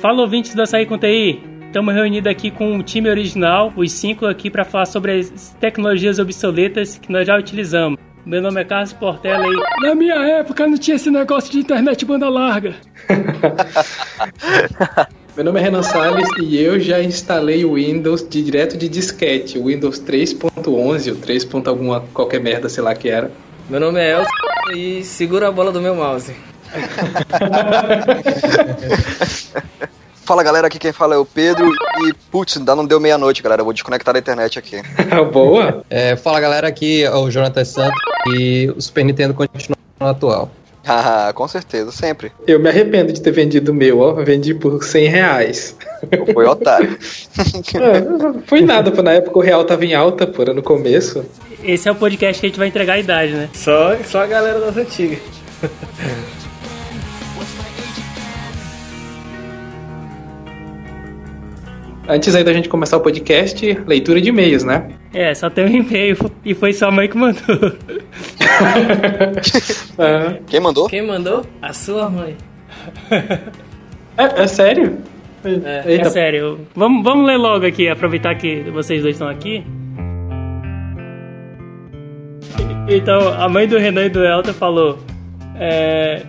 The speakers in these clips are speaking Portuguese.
Fala ouvintes do Açaí com TI. Estamos reunidos aqui com o time original, os cinco aqui, para falar sobre as tecnologias obsoletas que nós já utilizamos. Meu nome é Carlos Portela e na minha época não tinha esse negócio de internet banda larga. Meu nome é Renan Salles e eu já instalei o Windows de, direto de disquete, o Windows 3.11 ou 3. alguma qualquer merda, sei lá que era. Meu nome é Elton e segura a bola do meu mouse. Fala galera, aqui quem fala é o Pedro e putz, ainda não deu meia-noite, galera. Eu vou desconectar da internet aqui. Boa! É, fala galera, aqui é o Jonathan Santos e o Super Nintendo continua no atual. Ah, com certeza, sempre. Eu me arrependo de ter vendido o meu, ó. Vendi por 100 reais. Foi otário. é, foi nada, pô. Na época o real tava em alta, pô, no começo. Esse é o podcast que a gente vai entregar a idade, né? Só, só a galera das antigas. Antes aí da gente começar o podcast, leitura de e-mails, né? É, só tem um e-mail e foi sua mãe que mandou. é. Quem mandou? Quem mandou? A sua mãe. É, é sério? É, é, sério. Vamos, vamos ler logo aqui, aproveitar que vocês dois estão aqui. Então, a mãe do Renan e do Elton falou: é,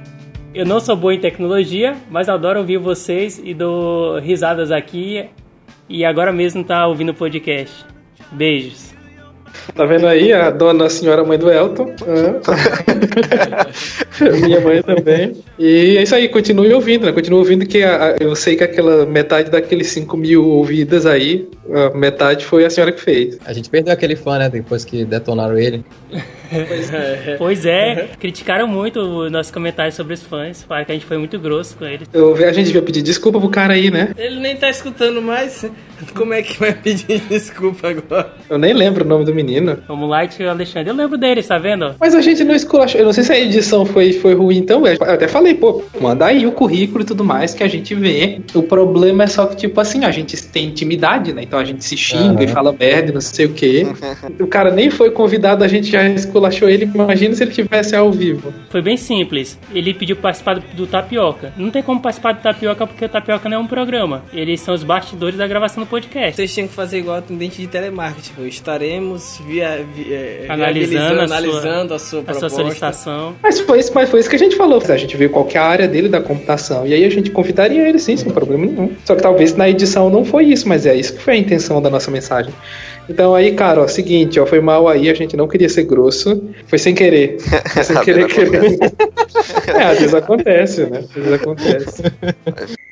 Eu não sou boa em tecnologia, mas adoro ouvir vocês e dou risadas aqui e agora mesmo tá ouvindo o podcast. Beijos. Tá vendo aí a dona senhora mãe do Elton? Minha mãe também. E é isso aí, continue ouvindo, né? Continue ouvindo que a, a, eu sei que aquela metade daqueles 5 mil ouvidas aí, a metade foi a senhora que fez. A gente perdeu aquele fã, né? Depois que detonaram ele. Pois é. pois é, criticaram muito o nosso comentário sobre os fãs. Falaram que a gente foi muito grosso com eles. Eu, a gente devia pedir desculpa pro cara aí, né? Ele nem tá escutando mais. Como é que vai pedir desculpa agora? Eu nem lembro o nome do menino. O Moonlight e o Alexandre. Eu lembro deles, tá vendo? Mas a gente não esculachou. Eu não sei se a edição foi, foi ruim, então. Eu até falei, pô, manda aí o currículo e tudo mais que a gente vê. O problema é só que, tipo assim, a gente tem intimidade, né? Então a gente se xinga uhum. e fala merda e não sei o quê. o cara nem foi convidado, a gente já esculachou ele. Imagina se ele tivesse ao vivo. Foi bem simples. Ele pediu participar do Tapioca. Não tem como participar do Tapioca porque o Tapioca não é um programa. Eles são os bastidores da gravação do podcast. Vocês tinham que fazer igual atendente de telemarketing. Tipo, estaremos via, via, é, analisando, a, analisando sua, a sua proposta. A sua solicitação. Mas foi, isso, mas foi isso que a gente falou. A gente viu qual é a área dele da computação. E aí a gente convidaria ele sim, sem problema nenhum. Só que talvez na edição não foi isso, mas é isso que foi a intenção da nossa mensagem. Então aí, cara, ó, seguinte, ó, foi mal aí, a gente não queria ser grosso, foi sem querer. Foi sem querer, querer. é, às vezes acontece, né? Às vezes acontece.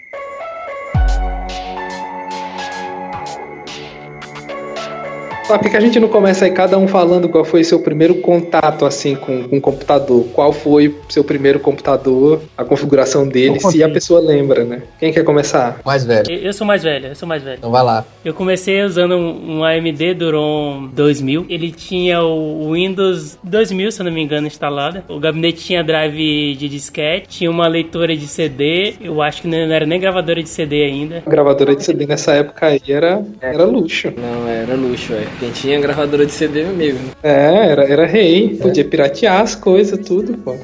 Só que a gente não começa aí cada um falando qual foi seu primeiro contato assim com, com o computador? Qual foi seu primeiro computador, a configuração dele, se a pessoa lembra, né? Quem quer começar? Mais velho. Eu, sou mais velho, eu sou mais velho. Então vai lá. Eu comecei usando um, um AMD Duron 2000. Ele tinha o Windows 2000, se eu não me engano, instalado. O gabinete tinha drive de disquete, tinha uma leitora de CD. Eu acho que não era nem gravadora de CD ainda. A gravadora de CD nessa época aí era, era luxo. Não, era luxo, é. Quem tinha gravadora de CD mesmo. É, era, era rei. Podia piratear as coisas, tudo, pô.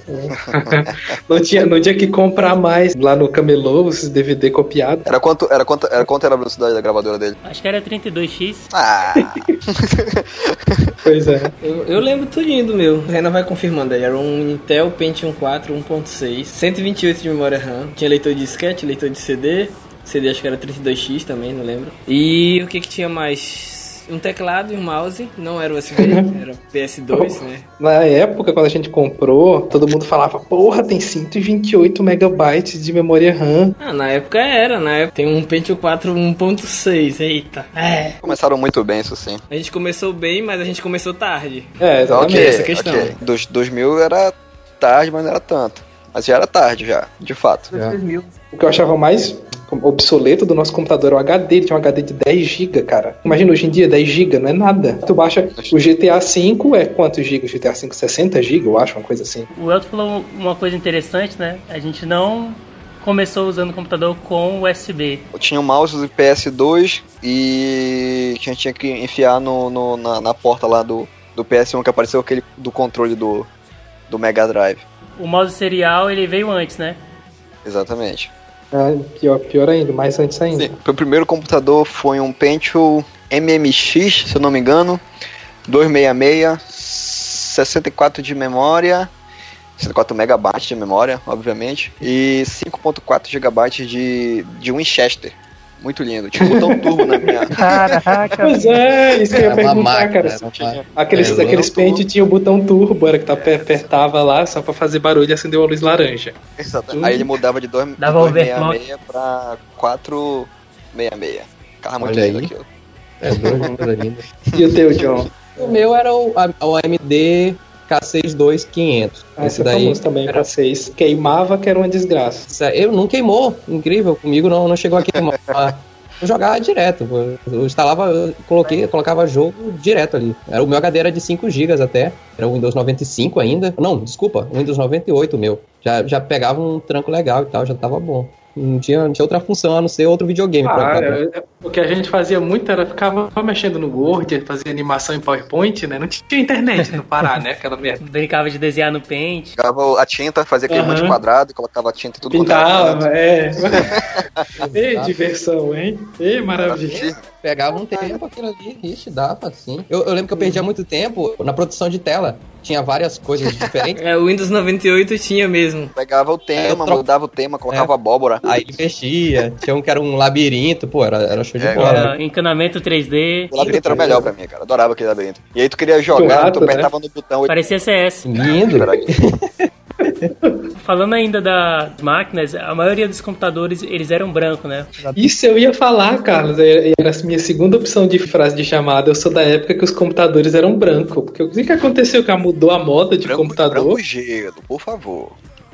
não, tinha, não tinha que comprar mais lá no camelô, esses DVD copiados. Era quanto, era, quanto, era quanto era a velocidade da gravadora dele? Acho que era 32x. Ah! pois é. Eu, eu lembro tudinho do meu. O Renan vai confirmando aí. Era um Intel Pentium 4 1.6, 128 de memória RAM. Tinha leitor de disquete, leitor de CD. CD acho que era 32x também, não lembro. E o que que tinha mais? Um teclado e um mouse, não era USB, era PS2, né? Na época, quando a gente comprou, todo mundo falava, porra, tem 128 megabytes de memória RAM. Ah, na época era, na época tem um Pentium 4 1.6, eita. É. Começaram muito bem, isso sim. A gente começou bem, mas a gente começou tarde. É, exatamente okay, essa questão. Okay. Dos 2000 era tarde, mas não era tanto. Mas já era tarde já, de fato. Já. O que eu achava mais obsoleto do nosso computador é o HD, ele tinha um HD de 10 GB, cara. Imagina hoje em dia 10 GB, não é nada. Tu baixa o GTA V é quantos GB? O GTA V 60 GB, eu acho, uma coisa assim. O Elton falou uma coisa interessante, né? A gente não começou usando o computador com USB. Eu tinha um mouse do PS2 e a gente tinha que enfiar no, no na, na, porta lá do, do PS1 que apareceu aquele do controle do, do Mega Drive. O mouse serial ele veio antes, né? Exatamente. Ah, pior, pior ainda, mais antes ainda. Sim, meu primeiro computador foi um Pentium MMX, se eu não me engano, 266, 64 de memória, 64 megabytes de memória, obviamente, e 5.4 gigabytes de, de Winchester. Muito lindo. Tinha um botão turbo na minha. Caraca. Pois é, isso que eu ia perguntar, máquina, cara. uma tinha-. Aqueles, É, aqueles botão pente tinha o botão turbo, era que tu aper- apertava lá só pra fazer barulho e acender uma luz laranja. Exato. Aí ele mudava de 2 Dava 266 pra 466. Carro muito lindo aí. aquilo. É doido, coisa linda. E o teu, John? O meu era o, a- o AMD K62500. Ah, Esse é daí. também era- pra vocês. Queimava que era uma desgraça. Eu não queimou, incrível, comigo não, não chegou a queimar. Eu jogava direto, eu instalava, eu coloquei, colocava jogo direto ali. Era, o meu HD era de 5 GB até, era o Windows 95 ainda. Não, desculpa, o Windows 98 meu. Já, já pegava um tranco legal e tal, já tava bom. Não tinha, não tinha outra função a não ser outro videogame. Ah, pra- é- o que a gente fazia muito era ficava mexendo no Word, fazia animação em PowerPoint, né? Não tinha internet no Pará, né? Aquela merda. Brincava de desenhar no Paint. Pegava a tinta, fazia aquele Aham. monte de quadrado, colocava a tinta em tudo Pintava, é. Ei, diversão, hein? Ei, maravilha. Pegava um tempo aquilo ali, ixi, dava assim. Eu, eu lembro que eu perdia muito tempo na produção de tela. Tinha várias coisas diferentes. É, o Windows 98 tinha mesmo. Pegava o tema, eu tro- mudava o tema, colocava abóbora. Aí mexia, tinha um que era um labirinto, pô, era, era show de É, bola. Encanamento 3D. O labirinto era o melhor pra mim, cara. Adorava aquele labirinto. E aí tu queria jogar, tu apertava no botão. Parecia CS. Lindo. Falando ainda das máquinas, a maioria dos computadores eles eram brancos, né? Isso eu ia falar, Carlos. Era era a minha segunda opção de frase de chamada. Eu sou da época que os computadores eram brancos. Porque o que que aconteceu? Que mudou a moda de Branco, computador. branco gelo, por favor.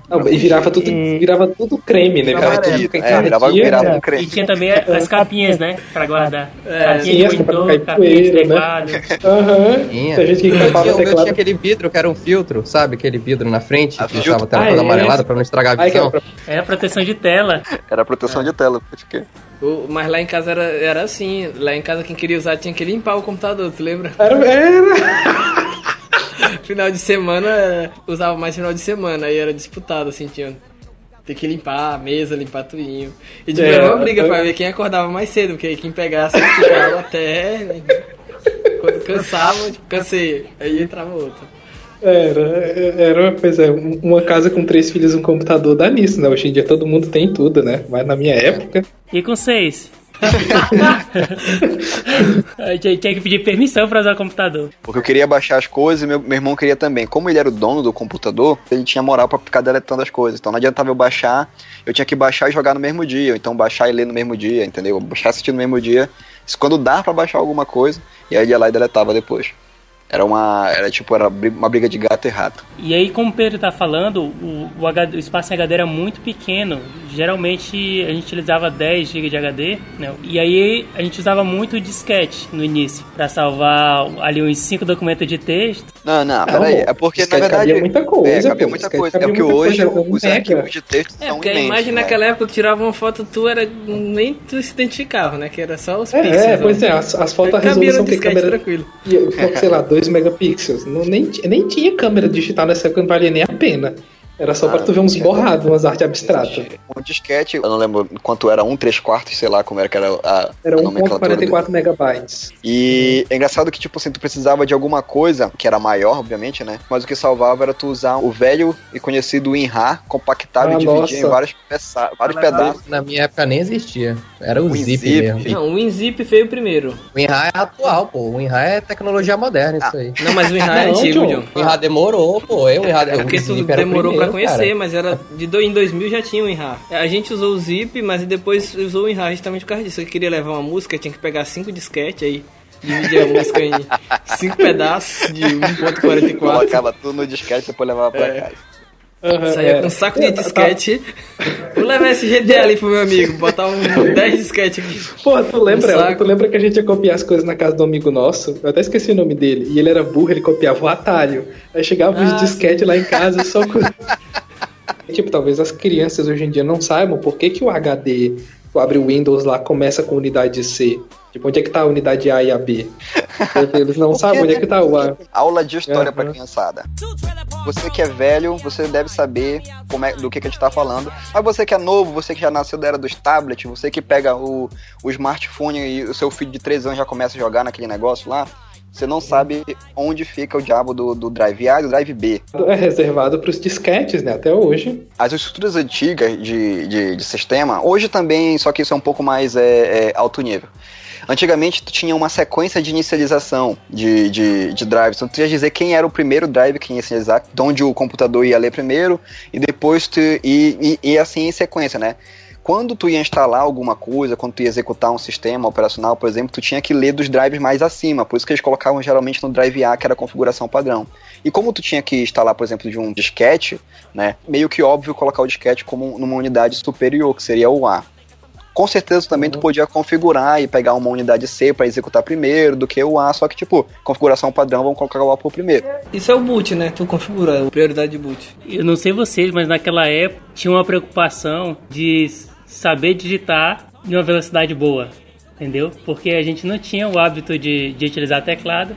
Não, e virava tudo, virava tudo creme, né? Virava tudo Derretido. que É, virava, virava um E creme. tinha também as capinhas, né? Pra guardar. É, capinha de cair capinha de poeira, né? teclado. Aham. Tinha. Tem gente que capava tinha, o eu tinha teclado. aquele vidro que era um filtro, sabe? Aquele vidro na frente, Ah, que deixava a tela Ah, toda é? amarelada pra não estragar a visão. era É, proteção de tela. Era proteção de tela. Porque... O- mas lá em casa era, era assim. Lá em casa quem queria usar tinha que limpar o computador, tu lembra? Era, era. Final de semana, é, usava mais final de semana, aí era disputado, assim, tinha. Tem que limpar a mesa, limpar tudinho. E de É, uma briga eu- pra ver quem acordava mais cedo, porque quem pegasse ficava até. né? Quando cansava, tipo, cansei. Aí entrava outro. Era, era, pois é, um- uma casa com três filhos e um computador dá nisso, né? Hoje em dia todo mundo tem tudo, né? Mas na minha época. E com seis? Tinha que pedir permissão pra usar o computador. Porque eu queria baixar as coisas e meu, meu irmão queria também. Como ele era o dono do computador, ele tinha moral pra ficar deletando as coisas. Então não adiantava eu baixar, eu tinha que baixar e jogar no mesmo dia. Então baixar e ler no mesmo dia, entendeu? Baixar e assistir no mesmo dia. Isso quando dá pra baixar alguma coisa, e aí ia lá e deletava depois. Era uma. Era tipo, era uma briga de gato e rato. E aí, como o Pedro tá falando, o, o HD o espaço em HD era muito pequeno. Geralmente a gente utilizava 10 GB de HD, né? E aí a gente usava muito o disquete no início, pra salvar ali uns 5 documentos de texto. Não, não, peraí. É porque, na disquete verdade. cabia muita coisa, É, cabia pô. muita Disquete coisa. É cabia porque muita hoje coisa, um os arquivos de texto É, são porque a imagem né? naquela época que tirava uma foto tu era. Nem tu se identificava, né? Que era só os É, pixels. é, pois né? é, as, as fotos a resolução que câmera. tranquilo. ia, sei lá, 2 megapixels. Não, nem, nem tinha câmera digital nessa época, não valia nem a pena. Era só pra Ah, tu ver uns tinha. borrados, umas artes abstratas. Um disquete, eu não lembro quanto era, um 3 quartos, sei lá como era que era a, Era a nomenclatura dele. 1.44 megabytes. E é engraçado que, tipo assim, tu precisava de alguma coisa, que era maior, obviamente, né? Mas o que salvava era tu usar o velho e conhecido WinRAR, compactável Ah, e dividir nossa. em vários, peça- vários pedaços. Na minha época nem existia. Era o O Zip Zip. mesmo. Não, o WinZip veio primeiro. O WinRAR é atual, pô. O WinRAR é tecnologia moderna, isso aí. Não, mas o WinRAR é antigo, John. O WinRAR demorou, pô. Eu, o WinRAR, É porque o tu demorou pra primeiro, conhecer, cara. mas era de do, em 2000 já tinha o WinRAR. A gente usou o Zip, mas depois usou o WinRAR justamente por causa disso. Eu queria levar uma música, tinha que pegar cinco disquetes aí, dividir a música em cinco pedaços de 1.44. Colocava tudo no disquete e depois levava pra É. casa. Aham, Saía é. com um saco de disquete. Vou levar esse GTA ali pro meu amigo, botar um 10 disquete aqui. Pô, tu lembra, Um tu lembra que a gente ia copiar as coisas na casa do amigo nosso? Eu até esqueci o nome dele. E ele era burro, ele copiava o atalho. Aí chegava os Ah, disquetes lá em casa só com. tipo, talvez as crianças hoje em dia não saibam por que, que o HD, tu abre o Windows lá, começa com unidade C. Tipo, onde é que tá a unidade A e a B? Eles não sabem onde é que tá o ar. Aula de história Uhum. pra criançada. Você que é velho, você deve saber como é, do que, que a gente tá falando. Mas você que é novo, você que já nasceu da era dos tablets, você que pega o, o smartphone e o seu filho de 3 anos já começa a jogar naquele negócio lá, você não sabe onde fica o diabo do, do Drive A e do Drive B. É reservado pros disquetes, né? Até hoje. As estruturas antigas de, de, de sistema, hoje também, só que isso é um pouco mais é, é, alto nível. Antigamente tu tinha uma sequência de inicialização de, de, de drives. Então tu ia dizer quem era o primeiro drive que ia inicializar, de onde o computador ia ler primeiro, e depois tu. E, e, e assim em sequência, né? Quando tu ia instalar alguma coisa, quando tu ia executar um sistema operacional, por exemplo, tu tinha que ler dos drives mais acima, por isso que eles colocavam geralmente no drive A, que era a configuração padrão. E como tu tinha que instalar, por exemplo, de um disquete, né, meio que óbvio colocar o disquete como numa unidade superior, que seria o A. Com certeza também tu podia configurar e pegar uma unidade C para executar primeiro do que o A, só que tipo, configuração padrão, vamos colocar o A por primeiro. Isso é o boot, né? Tu configura a prioridade de boot. Eu não sei vocês, mas naquela época tinha uma preocupação de saber digitar de uma velocidade boa, entendeu? Porque a gente não tinha o hábito de, de utilizar teclado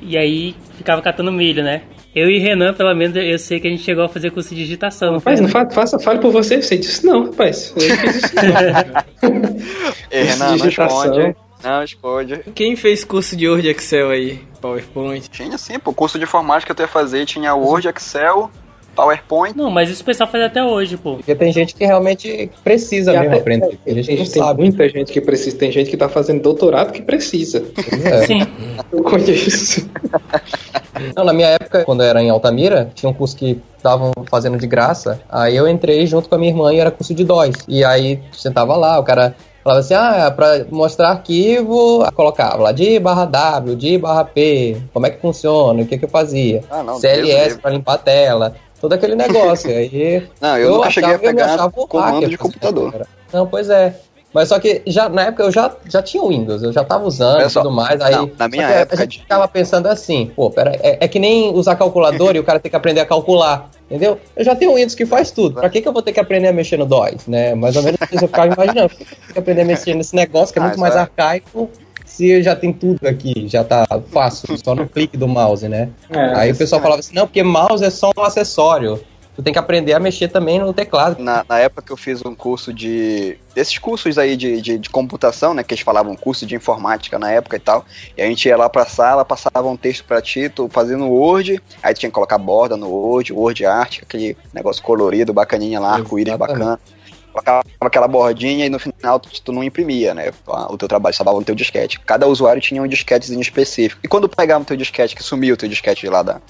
e aí ficava catando milho, né? Eu e Renan, pelo menos, eu sei que a gente chegou a fazer curso de digitação. Rapaz, não fa faça, fale por você, você disse não, rapaz. Eu não fiz isso não. E Renan, não esconde. Não esconde. Quem fez curso de Word Excel aí? PowerPoint? Tinha sim, pô, curso de informática que eu ia fazer, tinha Word, Excel, PowerPoint. Não, mas isso o pessoal faz até hoje, pô. Porque tem gente que realmente precisa E mesmo aprender. Tem gente Tem sabe. muita gente que precisa, tem gente que tá fazendo doutorado que precisa. É. Sim. Eu conheço. Não, na minha época, quando eu era em Altamira, tinha um curso que estavam fazendo de graça. Aí eu entrei junto com a minha irmã e era curso de DOS. E aí sentava lá, o cara falava assim: ah, pra mostrar arquivo, colocava lá de barra W, de barra P, como é que funciona, o que, que eu fazia. Ah, não, CLS pra limpar a tela. Todo aquele negócio. Aí Não, eu, nunca cheguei a achava- eu me pegar comando de computador. Não, pois é. Mas só que já, na época eu já, já tinha o Windows, eu já tava usando e tudo mais. Aí, não, na minha época a gente de- ficava pensando assim, pô, pera, é, é que nem usar calculador e o cara tem que aprender a calcular, entendeu? Eu já tenho o Windows que faz tudo. Pra que, que eu vou ter que aprender a mexer no DOS, né? Mais ou menos isso eu ficava imaginando. Por que eu tenho que aprender a mexer nesse negócio que é muito mais é. arcaico se já tem tudo aqui, já tá fácil, só no clique do mouse, né? É, Aí o pessoal falava assim, não, porque mouse é só um acessório. Tu tem que aprender a mexer também no teclado. Na, na época que eu fiz um curso de. Desses cursos aí de, de, de computação, né? Que eles falavam curso de informática na época e tal. E a gente ia lá pra sala, passava um texto pra ti, tu fazia no Word, aí tu tinha que colocar borda no Word, Word Art, aquele negócio colorido, bacaninha lá, arco-íris bacana. Colocava aquela bordinha e no final tu, tu não imprimia, né? O teu trabalho salvava no teu disquete. Cada usuário tinha um disquetezinho específico. E quando pegava o teu disquete, que sumia o teu disquete lá da,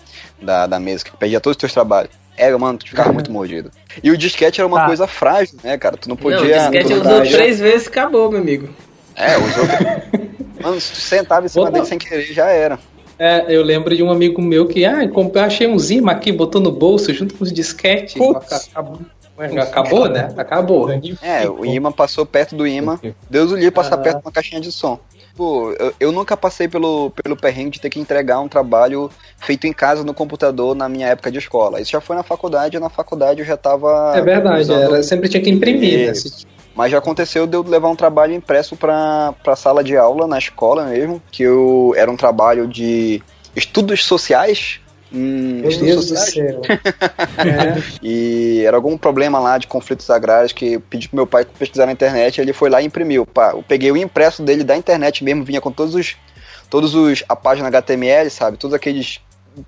da, da mesa, que perdia todos os teus trabalhos. Era, mano, tu ficava muito mordido. E o disquete era uma Tá. coisa frágil, né, cara? Tu não não, podia. o disquete não usou três vezes e acabou, meu amigo. É, usou. Mano, se tu sentava em cima Opa. dele sem querer, já era. É, eu lembro de um amigo meu que, ah, comp- eu achei um Zima aqui, botou no bolso junto com os disquetes. Acabou, acabou, né? Acabou. É, o imã passou perto do imã. Deus o livre passar perto de uma caixinha de som. Pô, eu, eu nunca passei pelo, pelo perrengue de ter que entregar um trabalho feito em casa no computador na minha época de escola. Isso já foi na faculdade, e na faculdade eu já tava. É verdade, usando- era, sempre tinha que imprimir, né? Mas já aconteceu de eu levar um trabalho impresso pra, pra sala de aula na escola mesmo, que eu era um trabalho de estudos sociais. Hum, Meu Deus do céu. É. E era algum problema lá de conflitos agrários que eu pedi pro meu pai pesquisar na internet, ele foi lá e imprimiu. Pá, eu peguei o impresso dele da internet mesmo, vinha com todos os todos os a página HTML, sabe? Todos aqueles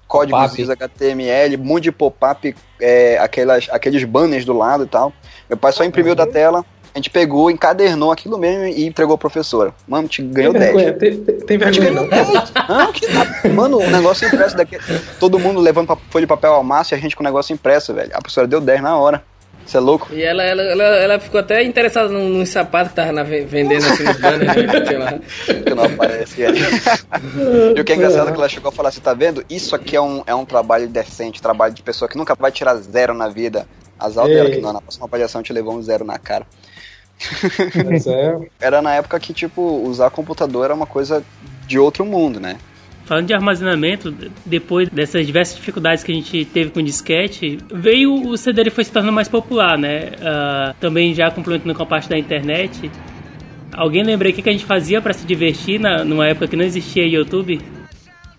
códigos. HTML, um monte de pop-up, é, aquelas, aqueles banners do lado e tal. Meu pai só imprimiu da tela, a gente pegou, encadernou aquilo mesmo e entregou a professora. Mano, te ganhou Tem 10. vergonha, tem, tem- vergonha não. Não, que nada. Mano, o negócio impresso daqui. Todo mundo levando folha de papel ao máximo e a gente com o negócio impresso, velho. A professora deu 10 na hora. Você é louco? E ela, ela, ela, ela ficou até interessada num, num sapato que tava na, ve- vendendo assim nos banners, né, que tinha lá. Que não aparece ali. e o que é engraçado é que ela chegou a falar assim, tá vendo? Isso aqui é um, é um trabalho decente, trabalho de pessoa que nunca vai tirar zero na vida. Azar dela Ei. que não, na próxima avaliação te levou um zero na cara. Mas é, Era na época que, tipo, usar computador era uma coisa de outro mundo, né? Falando de armazenamento, depois dessas diversas dificuldades que a gente teve com o disquete, veio o CD foi se tornando mais popular, né? Ah, também já complementando com a parte da internet, Alguém lembra o que, a gente fazia pra se divertir na, numa época que não existia YouTube?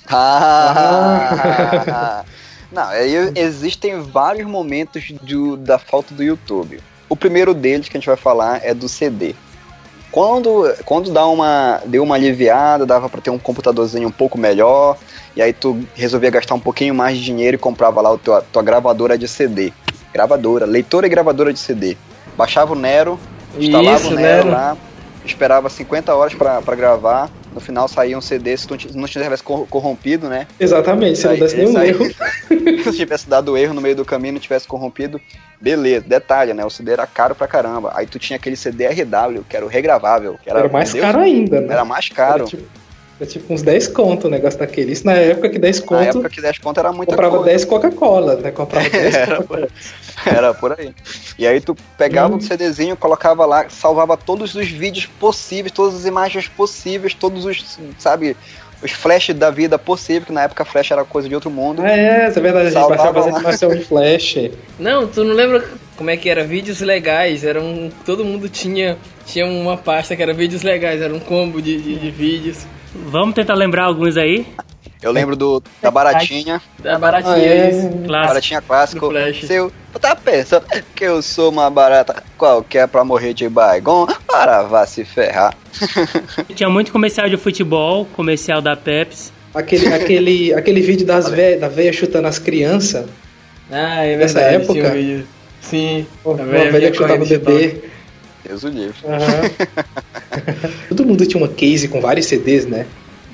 Ah, não, existem vários momentos do, da falta do YouTube. O primeiro deles que a gente vai falar é do CD. Quando, quando dá uma, deu uma aliviada, dava para ter um computadorzinho um pouco melhor, e aí tu resolvia gastar um pouquinho mais de dinheiro e comprava lá a tua, tua gravadora de CD. Gravadora, leitora e gravadora de CD. Baixava o Nero, instalava Isso, o Nero Nero. lá, esperava 50 horas para gravar, no final saía um CD se tu não tivesse cor- corrompido, né? Exatamente, se não desse nenhum aí- erro. se tivesse dado erro no meio do caminho e não tivesse corrompido, beleza. Detalhe, né? O CD era caro pra caramba. Aí tu tinha aquele CD RW, que era o regravável. Que era, Era mais Deus, caro ainda, né? Era mais caro. Era tipo, era tipo uns 10 conto o negócio daquele. Isso na época que 10 Na conto época que 10 conto era muita comprava coisa. 10 Coca-Cola, né? Comprava 10 Era Coca-Cola. Era por aí. E aí tu pegava Hum. o CDzinho, colocava lá, salvava todos os vídeos possíveis, todas as imagens possíveis, todos os, sabe, os flashes da vida possível, que na época flash era coisa de outro mundo. Ah, é, isso é verdade. A gente baixava as lá. animações de flash. Não, tu não lembra como é que era? Vídeos legais. Era um, todo mundo tinha, tinha uma pasta que era vídeos legais. Era um combo de, de, de vídeos. Vamos tentar lembrar alguns aí? Eu lembro do da Baratinha, Da baratinha Ah, é. isso. Clássico. Baratinha clássico. Seu, tu tá pensando que eu sou uma barata qualquer pra morrer de baigon? Para vá se ferrar. Tinha muito comercial de futebol, comercial da Pepsi. Aquele, aquele, aquele vídeo das vé, da véia chutando as crianças. Ah, é Nessa verdade. época? Um vídeo. Sim. Uma a velha, que chutava o bebê. Deus o livre. Aham. Todo mundo tinha uma case com vários CDs, né?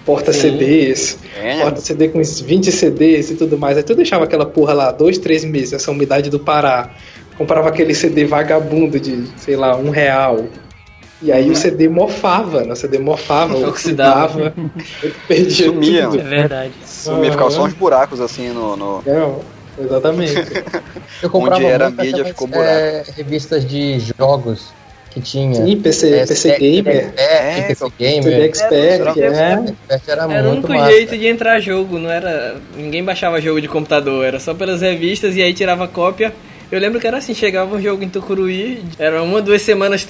Porta Sim. CDs, É, porta CD com uns 20 CDs e tudo mais. Aí tu deixava aquela porra lá, dois, três meses, essa umidade do Pará. Comprava aquele CD vagabundo de, sei lá, um real. E aí o CD mofava, né? O CD mofava, Oxidava. perdia Sumia. É tudo. verdade. Sumia, ficava só uns buracos assim no. no- É, exatamente. Eu comprava Onde era mídia, ficou buraco. é, revistas de jogos que tinha. Sim, PC, É, PC é, Gamer, É, PC CD Gamer. Expert, era- é. Expert era, Era o muito único massa. jeito de entrar jogo, não era. Ninguém baixava jogo de computador, era só pelas revistas e aí tirava cópia. Eu lembro que era assim, chegava um jogo em Tucuruí, era uma, duas semanas,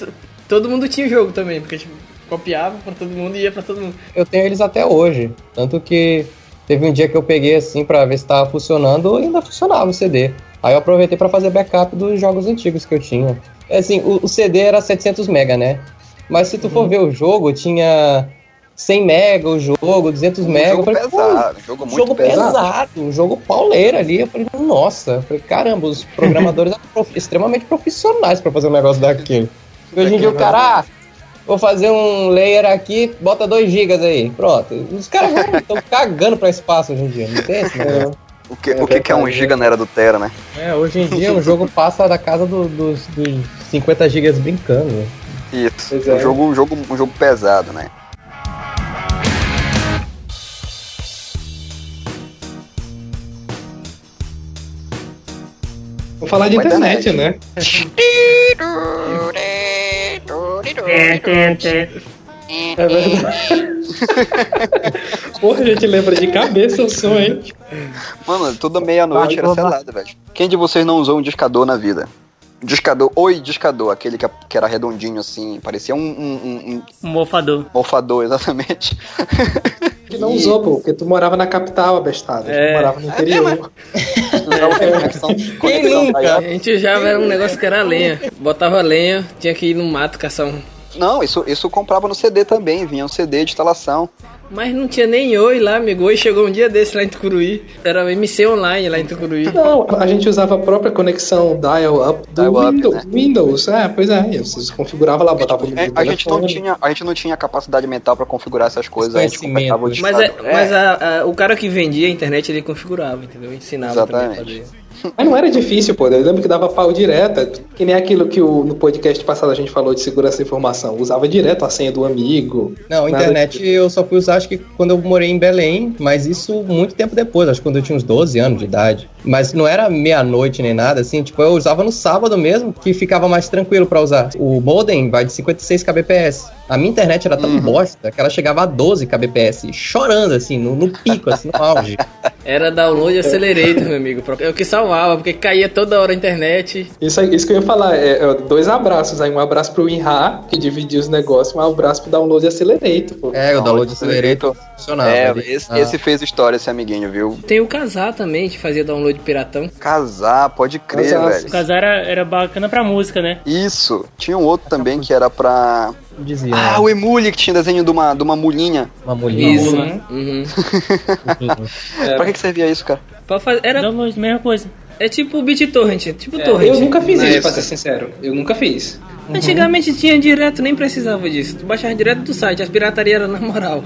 todo mundo tinha o jogo também, porque tipo, copiava pra todo mundo e ia pra todo mundo. Eu tenho eles até hoje. Tanto que teve um dia que eu peguei assim pra ver se tava funcionando e ainda funcionava o CD. Aí eu aproveitei pra fazer backup dos jogos antigos que eu tinha. É Assim, o, o CD era 700 mega, né? Mas se tu for ver o jogo, tinha 100 mega o jogo, 200 Um mega. jogo falei, pesado, um jogo muito jogo pesado. pesado, um jogo pauleiro ali. Eu falei, nossa, eu falei, caramba, os programadores eram prof- extremamente profissionais pra fazer um negócio daquele. Hoje em dia o cara, ah, vou fazer um layer aqui, bota 2 GB aí. Pronto. Os caras estão cagando pra espaço hoje em dia, não tem esse negócio? O que, É o que, que é um giga na era do Tera, né? É, hoje em dia o jogo passa da casa do- dos, dos 50 GB brincando. velho. Isso. Pois Um, é. jogo, um, jogo, um jogo pesado, né? Vou falar de internet, internet. né? É verdade. Porra, a gente lembra de cabeça o som, hein? Mano, toda meia-noite era selado, velho. Quem de vocês não usou um discador na vida? Discador, oi discador, aquele que, que era redondinho assim, parecia um, um, um, um Um mofador. morfador, exatamente. Que não usou, pô, porque tu morava na capital, abestado. É. Tu morava no interior. Usava conexão, conexão nunca? A gente usava era um negócio que era lenha. Botava lenha, tinha que ir no mato caçar um. Não, isso, isso eu comprava no CD também, vinha um CD de instalação. Mas não tinha nem oi lá, amigo. Oi chegou um dia desse lá em Tucuruí. Era MC online lá em Tucuruí. Não, a gente usava a própria conexão dial-up do Dial-up, Windows. né? Windows, é, pois é. Você configurava lá, botava o É, a, gente não tinha, a gente não tinha capacidade mental pra configurar essas coisas, a gente completava o Mas, é, mas a- a- o cara que vendia a internet, ele configurava, entendeu? Ensinava Exatamente. fazer. Mas não era difícil, pô. Eu lembro que dava pau direto. Que nem aquilo que o- no podcast passado a gente falou de segurança da informação. Usava direto a senha do amigo. Não, internet eu só fui usar acho que quando eu morei em Belém, mas isso muito tempo depois, acho que quando eu tinha uns 12 anos de idade. Mas não era meia-noite nem nada, assim, tipo, eu usava no sábado mesmo, que ficava mais tranquilo pra usar. O modem vai de 56 kbps. A minha internet era tão bosta que ela chegava a 12 kbps, chorando assim, no, no pico, assim, no auge. Era download accelerator, meu amigo. É o que salvava, porque caía toda hora a internet. Isso, aí- isso que eu ia falar, é, é dois abraços aí. Um abraço pro WinRAR, que dividia os negócios, um abraço pro Download Accelerator, pô. É, o download esse accelerator funcionava. É, esse, ah, esse fez história, esse amiguinho, viu? Tem o Casar também, que fazia download piratão. Casar, pode crer, Casar, velho. O casar era, era bacana pra música, né? Isso. Tinha um outro também que era pra. Dizia Ah, o Emule, que tinha desenho de uma, de uma mulinha. uma mulher. Isso. Uhum. Uhum. É. Pra que, que servia isso, cara? Pra fazer, era, Download, mesma coisa. é tipo o BitTorrent, tipo É, torrent. eu nunca fiz na isso, época. pra ser sincero. Eu nunca fiz. Antigamente tinha direto, nem precisava disso. Tu baixava direto do site, as piratarias eram na moral.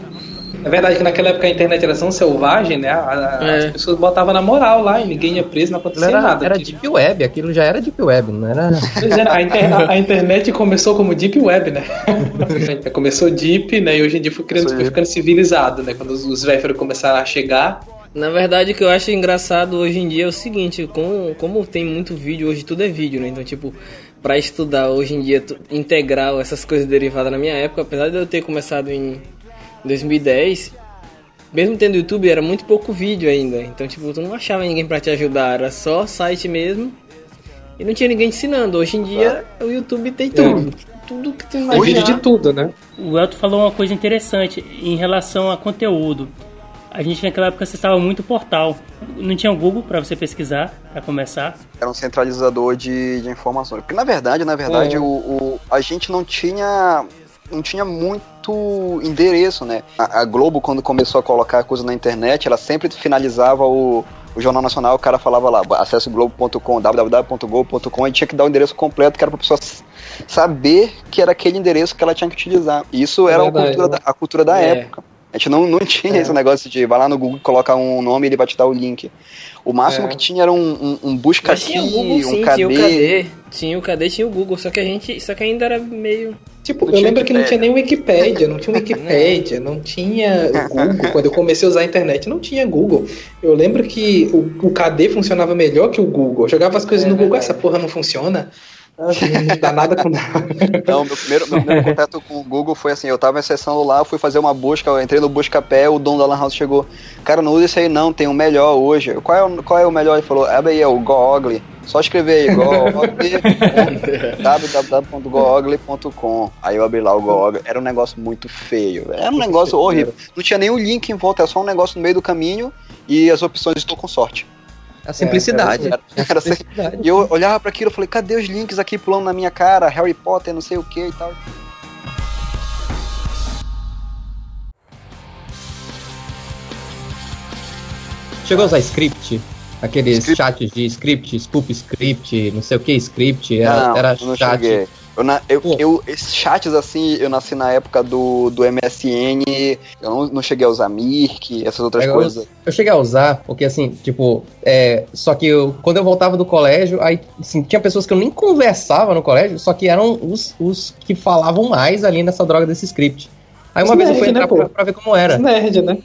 É verdade que naquela época a internet era tão selvagem, né? A- a- É. As pessoas botavam na moral lá e ninguém ia preso, não acontecia Era, nada. era Deep Web, aquilo já era Deep Web, não era. Pois é, a, inter- a- internet começou como Deep Web, né? começou Deep, né? E hoje em dia foi, criando, foi ficando civilizado, né? Quando os, os velhos começaram a chegar. Na verdade, o que eu acho engraçado hoje em dia é o seguinte, como, como tem muito vídeo, hoje tudo é vídeo, né? Então, tipo, pra estudar hoje em dia integral, essas coisas derivadas na minha época, apesar de eu ter começado em 2010, mesmo tendo YouTube, era muito pouco vídeo ainda. Então, tipo, tu não achava ninguém pra te ajudar, era só site mesmo. E não tinha ninguém ensinando. Hoje em dia, o YouTube tem tudo. Tudo que tu Tem imaginar. vídeo de tudo, né? O Elton falou uma coisa interessante em relação a conteúdo. A gente naquela época acessava muito portal. Não tinha o Google pra você pesquisar, pra começar. Era um centralizador de, de informações. Porque na verdade, na verdade, É. o, o- a gente não tinha. Não tinha muito endereço, né? A, a Globo, quando começou a colocar coisa na internet, ela sempre finalizava o, o Jornal Nacional, o cara falava lá, acesse globo.com, www.globo.com, e tinha que dar o endereço completo, que era pra pessoa saber que era aquele endereço que ela tinha que utilizar. Isso era a Verdade, cultura, né? da, a cultura da É. época. A gente não, não tinha É. esse negócio de vai lá no Google, colocar um nome e ele vai te dar o link. O máximo É. que tinha era um, um, um busca Mas aqui, tinha o Google sim, um tinha KD. o KD. Tinha o KD, tinha o Google, só que a gente. Só que ainda era meio. Tipo, Não eu tinha lembro que não tinha Wikipédia. nem Wikipédia, não tinha Wikipédia, não tinha o Google. Quando eu comecei a usar a internet, não tinha Google. Eu lembro que o, o KD funcionava melhor que o Google. Eu jogava as coisas É no Google, essa porra não funciona. Ah, Não dá nada com nada. Não, meu primeiro, meu primeiro contato com o Google foi assim, eu tava acessando lá, fui fazer uma busca, eu entrei no busca-pé, o dono da Lan House chegou, cara, não usa esse aí não, tem um melhor hoje. Qual é o, qual é o melhor? Ele falou, abre aí, é o Google. Só escrever aí, www.google.com. Aí eu abri lá o Google, era um negócio muito feio, era um negócio horrível. Não tinha nenhum link em volta, era só um negócio no meio do caminho e as opções estou com sorte. A simplicidade. Era, era assim, Simplicidade. e eu olhava para aquilo e falei, cadê os links aqui pulando na minha cara? Harry Potter, não sei o que e tal. Chegou a usar script? Aqueles Script? chats de script, spoop script, não sei o que, script, era, não, era não chat. cheguei. Eu, na- eu, eu- esses chats assim, eu nasci na época do, do MSN, eu não, não cheguei a usar Mirk, essas outras Eu- coisas. Eu cheguei a usar, porque assim, tipo, é, só que eu, quando eu voltava do colégio, aí assim, tinha pessoas que eu nem conversava no colégio, só que eram os, os que falavam mais ali nessa droga desse script. Aí uma Os vez eu fui né, entrar pô? pra, pra ver como era. Nerd, né?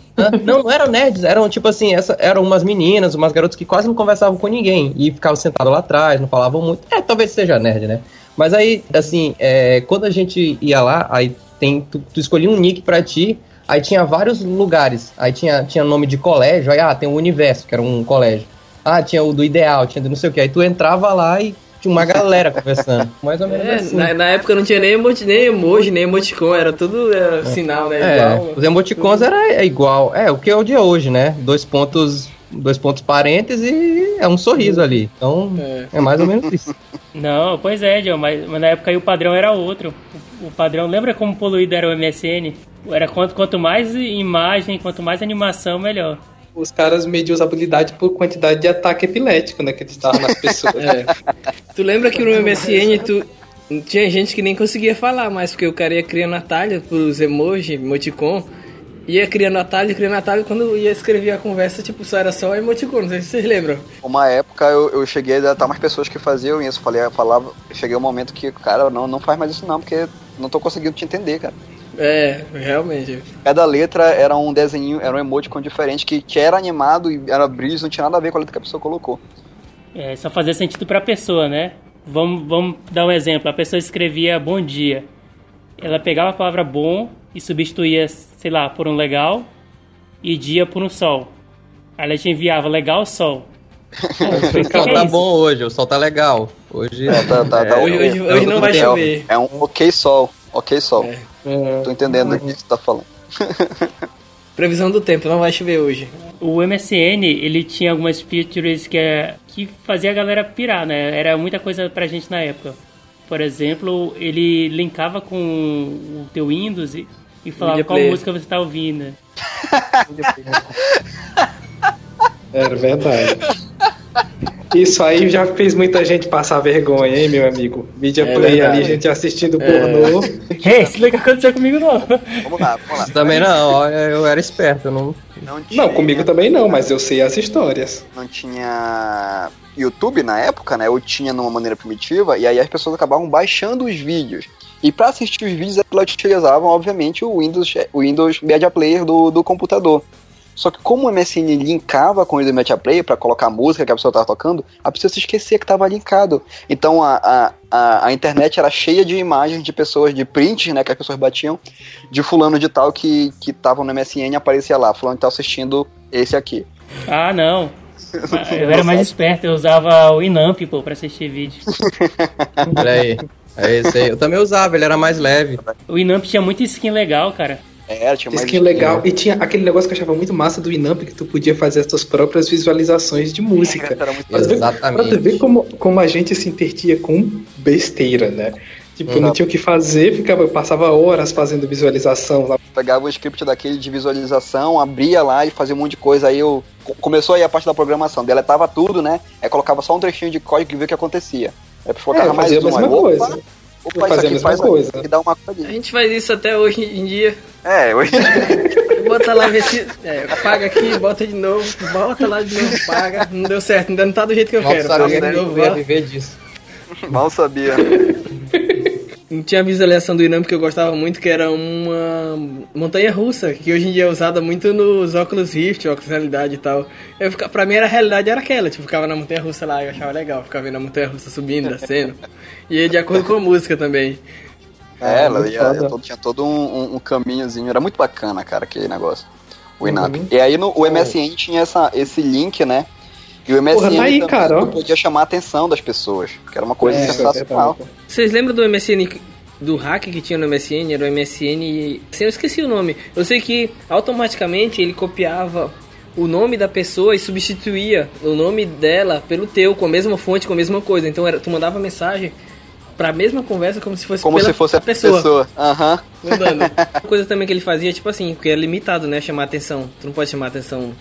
Não, não eram nerds, eram tipo assim, essa, eram umas meninas, umas garotas que quase não conversavam com ninguém e ficavam sentadas lá atrás, não falavam muito. É, talvez seja nerd, né? Mas aí, assim, é, quando a gente ia lá, aí tem, tu, tu escolhia um nick pra ti, aí tinha vários lugares. Aí tinha, tinha nome de colégio, aí ah, tem o Universo, que era um colégio. Ah, tinha o do Ideal, tinha do não sei o que. Aí tu entrava lá e tinha uma galera conversando. Mais ou menos É, assim. na, na época não tinha nem, emoji, nem emoji, nem emoticon, era tudo era sinal, né? É, Igual. os emoticons era é igual. É, o que é o de hoje, né? Dois pontos, dois pontos parênteses e é um sorriso ali. Então, É. é mais ou menos isso. Não, pois é, John, mas, mas na época aí o padrão era outro. O, o padrão, lembra como poluído era o MSN? Era quanto, quanto mais imagem, quanto mais animação, melhor. Os caras mediam usabilidade por quantidade de ataque epilético, né? Que eles davam nas pessoas. É. Tu lembra que no MSN tu tinha gente que nem conseguia falar mais, porque o cara ia criando atalho pros emoji, emoticon, ia criando atalho, criando atalho, quando ia escrever a conversa, tipo, só era só emoticon, não sei se vocês lembram. Uma época eu, eu cheguei a datar mais pessoas que faziam isso. Falei, eu falava, cheguei um momento que, cara, não, não faz mais isso não, porque não tô conseguindo te entender, cara. É, realmente. Cada letra era um desenho, era um emoticon diferente que, que era animado e era brilho, não tinha nada a ver com a letra que a pessoa colocou. É, só fazia sentido pra pessoa, né? Vamos, vamos dar um exemplo. A pessoa escrevia bom dia. Ela pegava a palavra bom e substituía, sei lá, por um legal e dia por um sol. Aí ela te enviava legal sol. O que sol é tá isso? bom hoje, o sol tá legal. Hoje, É, tá, tá, tá, é, Hoje, hoje, é, hoje não vai é, chover. É um ok sol. Ok sol. É. É, Tô entendendo o que você tá falando. Previsão do tempo, não vai chover hoje. O MSN, ele tinha algumas features que, é, que fazia a galera pirar, né? Era muita coisa pra gente na época. Por exemplo, ele linkava com o teu Windows e, e falava qual player. música você tá ouvindo. Era verdade. Isso aí já fez muita gente passar vergonha, hein, meu amigo? Media É play verdade. ali, gente assistindo pornô. Ei, isso nunca aconteceu comigo não. Vamos lá, vamos lá. também não, olha, eu era esperto, eu não. Não, tinha, Não, comigo também não, mas eu sei as histórias. não tinha YouTube na época, né? Eu tinha numa maneira primitiva, e aí as pessoas acabavam baixando os vídeos. E para assistir os vídeos, elas utilizavam, obviamente, o Windows, o Windows Media Player do, do computador. Só que como o MSN linkava com o Windows Media Player para colocar a música que a pessoa estava tocando, a pessoa se esquecia que estava linkado. Então a, a, a, a internet era cheia de imagens de pessoas, de prints, né, que as pessoas batiam, de fulano de tal que que estavam no MSN e aparecia lá, fulano de tal assistindo esse aqui. Ah, não. Eu era mais esperto, eu usava o Inamp, pô, pra assistir vídeo. Olha aí. É esse aí. Eu também usava, ele era mais leve. O Inamp tinha muita skin legal, cara. É, tinha mais Skin legal. E tinha aquele negócio que eu achava muito massa do Inamp, que tu podia fazer as tuas próprias visualizações de música. Era muito ver- Pra tu Exatamente. ver como, como a gente se intertia com besteira, né? Tipo, não Uhum. tinha o que fazer, ficava, passava horas fazendo visualização lá. pegava o script daquele de visualização, abria lá e fazia um monte de coisa. Aí eu co- começou aí a parte da programação, deletava tudo, né? Aí colocava só um trechinho de código e via o que acontecia. É, eu mais fazia a um, mesma opa, coisa. opa, isso fazia a mesma faz coisa. e dá uma A gente faz isso até hoje em dia. É, hoje Bota lá, vê se. É, paga aqui, bota de novo, bota lá de novo, paga. Não deu certo, ainda não tá do jeito que eu Mal quero. sabia Paga de eu novo, viver disso. mal sabia. Não tinha a visualização do Inam que eu gostava muito, que era uma montanha russa, que hoje em dia é usada muito nos óculos Rift, óculos de realidade e tal. Eu fica, pra mim era a realidade era aquela, tipo, ficava na montanha russa lá, eu achava legal, ficava vendo a montanha russa subindo, descendo. E de acordo com a música também. É, ela muito ia, ia todo- tinha todo um, um- um caminhozinho, era muito bacana, cara, aquele negócio. O Inap. Uhum. E aí no, o MSN tinha essa, esse link, né? E o MSN Porra, tá aí, também cara, ó. podia chamar a atenção das pessoas, que era uma coisa É, sensacional. Vocês lembram do MSN do hack que tinha no MSN? Era o MSN. Eu esqueci o nome. Eu sei que automaticamente ele copiava o nome da pessoa e substituía o nome dela pelo teu, com a mesma fonte, com a mesma coisa. Então era, tu mandava mensagem pra mesma conversa como se fosse Como pela se fosse a pessoa. pessoa. Aham. Mandando. Uma coisa também que ele fazia, tipo assim, porque era limitado, né? Chamar atenção. Tu não pode chamar atenção.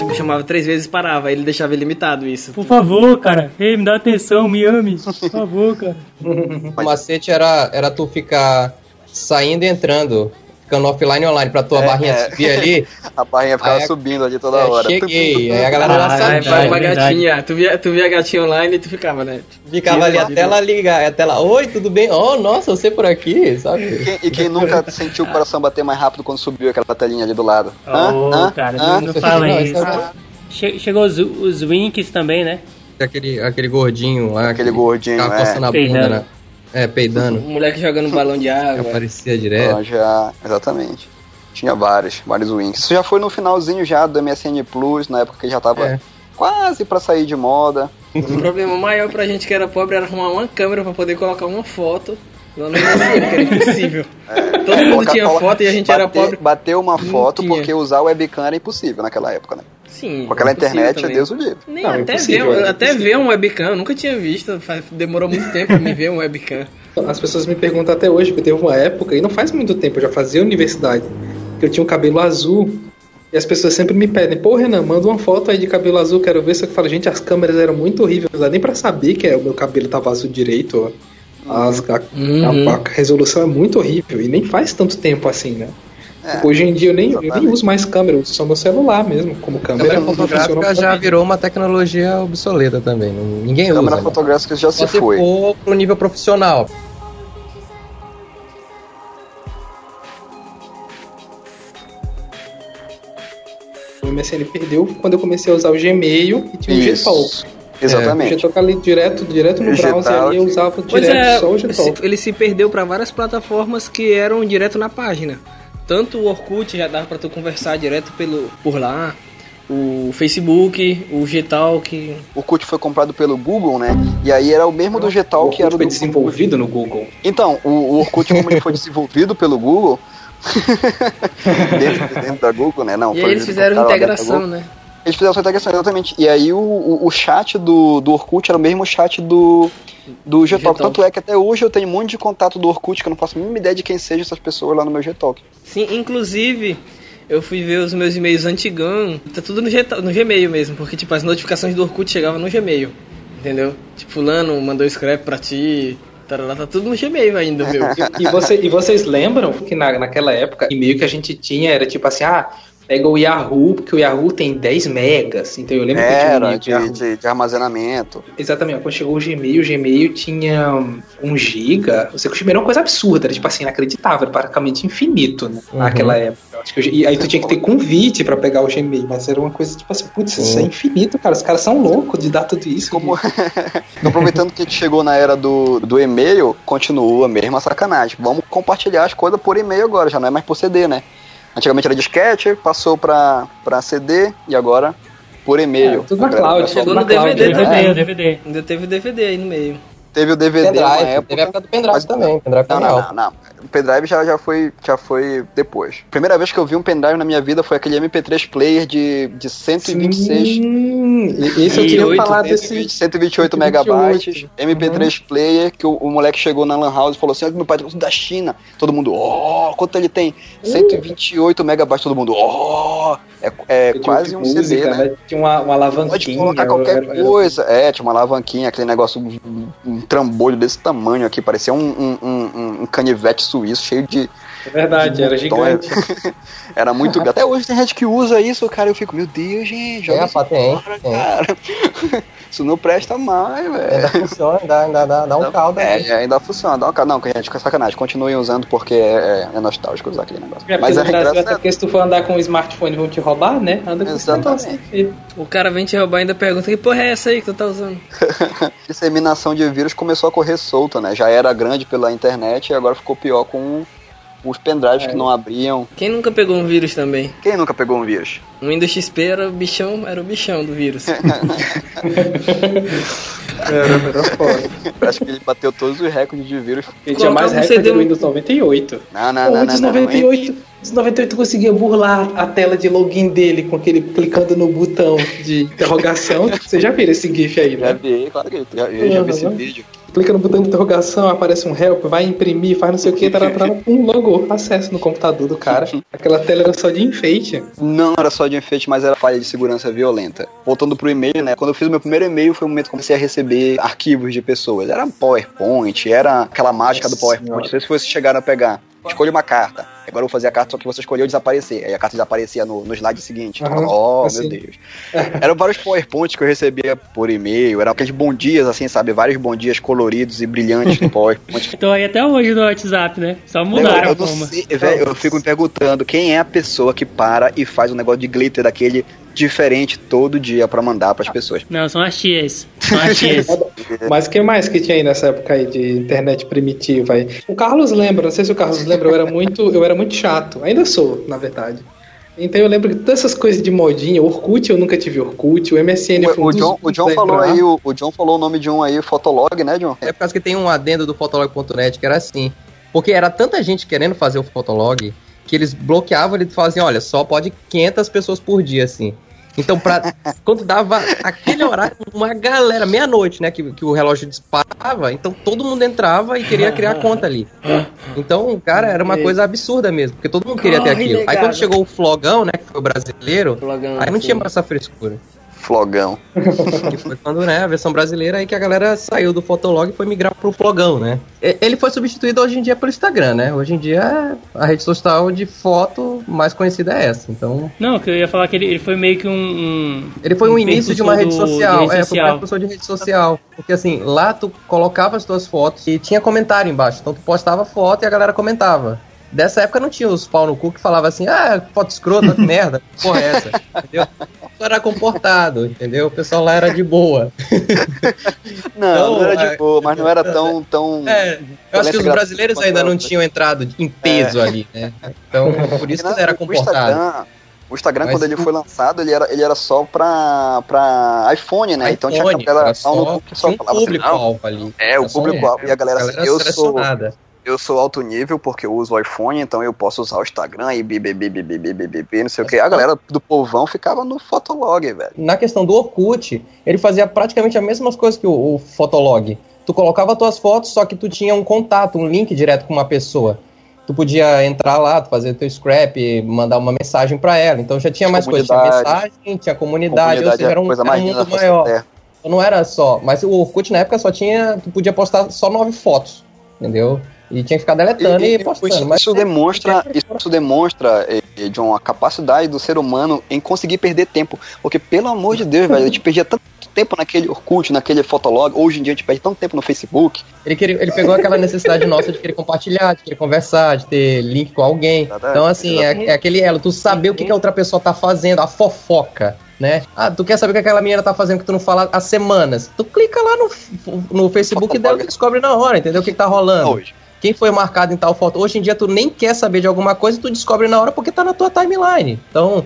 Tipo, chamava três vezes e parava. Ele deixava ilimitado isso. Por favor, cara. Ei, me dá atenção, me ame. Por favor, cara. O macete era, era tu ficar saindo e entrando, ficando offline e online, pra tua É, barrinha é. subir ali. A barrinha ficava Aí a- subindo ali toda é, hora. cheguei, aí a galera Ah, Aí sabia. vai uma verdade. gatinha. Tu via, tu via a gatinha online e tu ficava, né? Ficava ali a tela ligar, a tela, oi, tudo bem? Oh, nossa, você por aqui, sabe? Quem- e quem nunca sentiu o coração bater mais rápido quando subiu aquela telinha ali do lado? Ô, cara, não, não fala Não, isso. é- Che- Chegou os, os Winks também, né? Aquele, aquele gordinho lá. Aquele que gordinho, Ficava é. coçando a bunda, Peidando. né? É, peidando. O moleque jogando um balão de água. aparecia direto. Então, já, exatamente. Tinha vários, vários wings. Isso já foi no finalzinho já do MSN Plus, na época que já tava É. quase pra sair de moda. O problema maior pra gente que era pobre era arrumar uma câmera pra poder colocar uma foto lá no MSN, que era impossível. Todo mundo tinha foto e a gente era bater- pobre. Bater uma Não foto porque usar o webcam era impossível naquela época, né? Sim. Com aquela impossível internet, também. Deus o livre. Nem Não, até, ver, é até ver um webcam, eu nunca tinha visto. faz- Demorou muito tempo pra me ver um webcam. As pessoas me perguntam até hoje, porque teve uma época, e não faz muito tempo, eu já fazia universidade, que eu tinha um cabelo azul. E as pessoas sempre me pedem, pô, Renan, manda uma foto aí de cabelo azul, quero ver. Só que eu falo, gente, as câmeras eram muito horríveis, não dá nem pra saber que é, o meu cabelo tava azul direito. ó. As- a, Uhum. a- a resolução é muito horrível, e nem faz tanto tempo assim, né? É, Hoje em dia eu nem, eu nem uso mais câmera, eu uso só meu celular mesmo, como A câmera. câmera fotográfica já virou uma tecnologia obsoleta também. Ninguém usa. Câmera né? fotográfica já Só se foi. for pro nível profissional. O MSN perdeu quando eu comecei a usar o Gmail e tinha o Gtalk. Exatamente. O Gtalk ali direto, direto no browser ali eu usava Pois direto é, só o Gtalk. ele se perdeu pra várias plataformas que eram direto na página. Tanto o Orkut já dava pra tu conversar direto pelo, por lá, o Facebook, o Gtalk. O Orkut foi comprado pelo Google, né? E aí era o mesmo do Gtalk que era o foi do desenvolvido no Google. Então, o, o Orkut, como ele foi desenvolvido pelo Google, dentro, dentro da Google, né? Não, E eles fizeram integração, Google. né? Eles fizeram essa integração, exatamente. E aí o, o, o chat do, do Orkut era o mesmo chat do, do Gtalk. Gtalk. Tanto é que até hoje eu tenho um monte de contato do Orkut que eu não faço a mínima ideia de quem sejam essas pessoas lá no meu Gtalk. Sim, inclusive, eu fui ver os meus e-mails antigão, tá tudo no, Gta- no Gmail mesmo, porque tipo, as notificações do Orkut chegavam no Gmail, entendeu? Tipo, fulano mandou scrap pra ti, tarará, tá tudo no Gmail ainda, meu. E, você- e vocês lembram que na, naquela época, e-mail que a gente tinha era tipo assim, ah, pega o Yahoo, porque o Yahoo tem 10 megas. Então eu lembro que tinha um Era, de, de, de armazenamento. Exatamente, quando chegou o Gmail, o Gmail tinha um giga. Você que o Gmail era uma coisa absurda, era tipo assim, inacreditável, era praticamente infinito, né? Uhum. Naquela época. Eu Acho que, G- e aí tu tinha que ter convite pra pegar o Gmail, mas era uma coisa tipo assim, putz, isso é infinito, cara. Os caras são loucos de dar tudo isso. Como... Então, aproveitando que a gente chegou na era do, do e-mail, continua a mesma sacanagem. Vamos compartilhar as coisas por e-mail agora, já não é mais por CD, né? Antigamente era disquete, passou pra, pra CD e agora por e-mail. É, tudo na cloud, Chegou no DVD também. DVD, DVD. Ainda teve DVD aí no meio. Teve o DVD na Pendrive, época. teve a época do pendrive mas- também, pendrive Não, não, não, não. O pendrive já, já, foi, já foi depois. Primeira vez que eu vi um pendrive na minha vida foi aquele MP3 player de, de 126. Sim, esse eu E queria oito, falar 120, desse. 128 128. megabytes, MP3 player, que o, o moleque chegou na Lan House e falou assim: "Ah, meu pai trouxe da China. Todo mundo, ó, quanto ele tem? 128 megabytes, todo mundo, ó. É, é Tinha quase um música, CD, né? Tinha uma, uma alavanquinha. Pode colocar qualquer era- era- coisa. É, tinha uma alavanquinha, aquele negócio, um, trambolho desse tamanho aqui, parecia um, um, um, um canivete suíço cheio de. É verdade, era é- gigante. Era muito. Até hoje tem gente que usa isso, cara. Eu fico, meu Deus, gente, joga tem, fora, tem. cara. Isso não presta mais, Ainda velho. funciona, ainda, ainda dá, dá um caldo É, aí. é, ainda funciona. Dá um ca- Não, gente, com sacanagem. Continuem usando porque é, é nostálgico usar aquele negócio. É, Mas é Brasil, até engraçado. porque se tu for andar com um smartphone vão te roubar, né? Anda com esse Exatamente. O cara vem te roubar e ainda pergunta, que porra é essa aí que tu tá usando? disseminação de vírus começou a correr solta, né? Já era grande pela internet e agora ficou pior com os pendrives É. que não abriam. Quem nunca pegou um vírus também? Quem nunca pegou um vírus? O Windows XP era o bichão, era o bichão do vírus. Era, era foda. Eu acho que ele bateu todos os recordes de vírus. Ele tinha mais recorde do Windows 98. Não, não, não, o não, Windows não, não, 98, Windows 98 conseguia burlar a tela de login dele com aquele clicando no botão de interrogação. Você já viu esse GIF aí, Já né? vi, claro que eu já, eu já vi esse vídeo. Clica no botão de interrogação, aparece um help, vai imprimir, faz não sei o que, tará, tará, pum, logou, acesso no computador do cara. Aquela tela era só de enfeite. Não era só de enfeite, mas era falha de segurança violenta. Voltando pro e-mail, né? Quando eu fiz o meu primeiro e-mail, foi o momento que comecei a receber arquivos de pessoas. Era PowerPoint, era aquela mágica do Nossa PowerPoint. Senhora. Não sei se vocês chegaram a pegar. Escolha uma carta. Agora eu vou fazer a carta, só que você escolheu desaparecer. Aí a carta desaparecia no, no slide seguinte. Aham, oh, assim. meu Deus. Eram vários PowerPoints que eu recebia por e-mail. Eram aqueles bom dias, assim, sabe? Vários bom dias coloridos e brilhantes no PowerPoint. Tô aí até hoje no WhatsApp, né? Só Eu, mudaram eu a não forma. sei, eu fico me perguntando quem é a pessoa que para e faz um negócio de glitter daquele diferente todo dia pra mandar pras pessoas. Não, são as tias. São as tias. Mas o que mais que tinha aí nessa época aí de internet primitiva aí? O Carlos lembra, não sei se o Carlos lembra, eu era muito, eu era muito chato. Ainda sou, na verdade. Então eu lembro que todas essas coisas de modinha, Orkut, eu nunca tive Orkut, o MSN foi O, um o dos John, o John falou aí, o, o John falou o nome de um aí, Fotolog, né, John? É por causa que tem um adendo do Fotolog.net que era assim. Porque era tanta gente querendo fazer o Fotolog que eles bloqueavam, eles faziam, olha, só pode 500 pessoas por dia, assim. Então, pra, quando dava aquele horário, uma galera, meia-noite, né, que, que o relógio disparava, então todo mundo entrava e queria criar conta ali. Então, cara, era uma coisa absurda mesmo, porque todo mundo queria ter Corre, aquilo. Aí negado. quando chegou o Flogão, né, que foi o brasileiro, Flogão, aí não sim. tinha mais essa frescura. Flogão. Que foi quando, né, a versão brasileira aí que a galera saiu do Fotolog e foi migrar pro Flogão, né? Ele foi substituído hoje em dia pelo Instagram, né? Hoje em dia a rede social de foto mais conhecida é essa. Então, Não, que eu ia falar que ele, ele foi meio que um. um- ele foi um, um início de uma rede do- social. de rede é, foi um social. precursor de rede social. Porque assim, lá tu colocava as tuas fotos e tinha comentário embaixo. Então tu postava foto e a galera comentava. Dessa época não tinha os pau no cu que falava assim, ah, foto escrota, que merda, que porra é essa? Entendeu? Era comportado, entendeu? O pessoal lá era de boa. Não, Então, não era de é, boa, mas não era tão. tão É, eu acho que os brasileiros ainda não tinham entrado em peso ali, né? Então, por isso que ele era comportado. Instagram, o Instagram Mas quando ele foi lançado, ele era, ele era só pra, pra iPhone, né? então tinha iPhone, aquela no só, que só um falava assim, ali. É, o Era só um- público-alvo. E a galera assim, eu sou. Eu sou alto nível porque eu uso o iPhone, então eu posso usar o Instagram e bbb, não sei o que. A galera do povão ficava no Fotolog, velho. Na questão do Orkut, ele fazia praticamente as mesmas coisas que o, o Fotolog. Tu colocava tuas fotos, só que tu tinha um contato, um link direto com uma pessoa. Tu podia entrar lá, fazer teu scrap, mandar uma mensagem pra ela. Então já tinha mais coisas. Tinha mensagem, tinha comunidade, Comunidade seja, é era a um, coisa era um mundo maior. Terra. Então não era só. Mas o Orkut na época só tinha. Tu podia postar só nove fotos, entendeu? E tinha que ficar deletando e, E- postando. isso, mas isso demonstra, isso demonstra eh, de uma capacidade do ser humano em conseguir perder tempo. Porque, pelo amor de Deus, velho, a gente perdia tanto tempo naquele Orkut, naquele Fotolog. Hoje em dia a gente perde tanto tempo no Facebook. Ele, queria, ele pegou aquela necessidade nossa de querer compartilhar, de querer conversar, de ter link com alguém. Exatamente, Então, assim, é, é aquele elo, tu saber o que, que a outra pessoa tá fazendo, a fofoca, né? Ah, tu quer saber o que aquela menina tá fazendo que tu não fala há semanas. Tu clica lá no, no Facebook dela e descobre na hora, entendeu? O que, que tá rolando. Hoje. Quem foi marcado em tal foto. Hoje em dia tu nem quer saber de alguma coisa, tu descobre na hora porque tá na tua timeline. Então,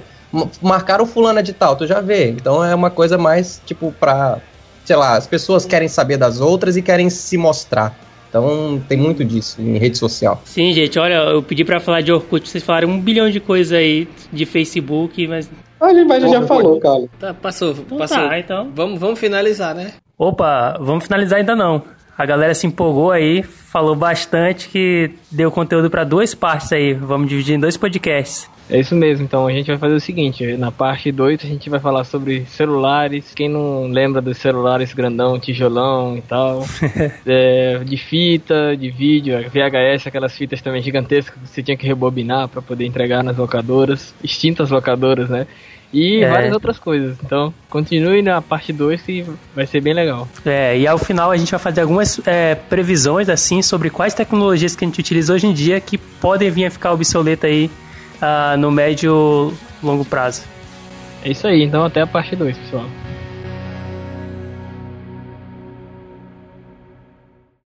marcaram fulana de tal, tu já vê. Então é uma coisa mais, tipo, pra. Sei lá, as pessoas querem saber das outras e querem se mostrar. Então tem muito disso em rede social. Sim, gente, olha, eu pedi pra falar de Orkut, vocês falaram um bilhão de coisas aí de Facebook, mas. A gente mas já falou, cara. Tá, passou, Então passou. tá, então. Vamos, vamos finalizar, né? Opa, vamos finalizar ainda não. A galera se empolgou aí, falou bastante que deu conteúdo pra duas partes aí. Vamos dividir em dois podcasts. É isso mesmo, então a gente vai fazer o seguinte, na parte 2 a gente vai falar sobre celulares, quem não lembra dos celulares grandão, tijolão e tal, é, de fita, de vídeo, VHS, aquelas fitas também gigantescas que você tinha que rebobinar para poder entregar nas locadoras, extintas locadoras, né? E É. várias outras coisas. Então, continue na parte 2 que vai ser bem legal. É, e ao final a gente vai fazer algumas é, previsões assim sobre quais tecnologias que a gente utiliza hoje em dia que podem vir a ficar obsoleta aí ah, no médio longo prazo. É isso aí, então até a parte 2, pessoal.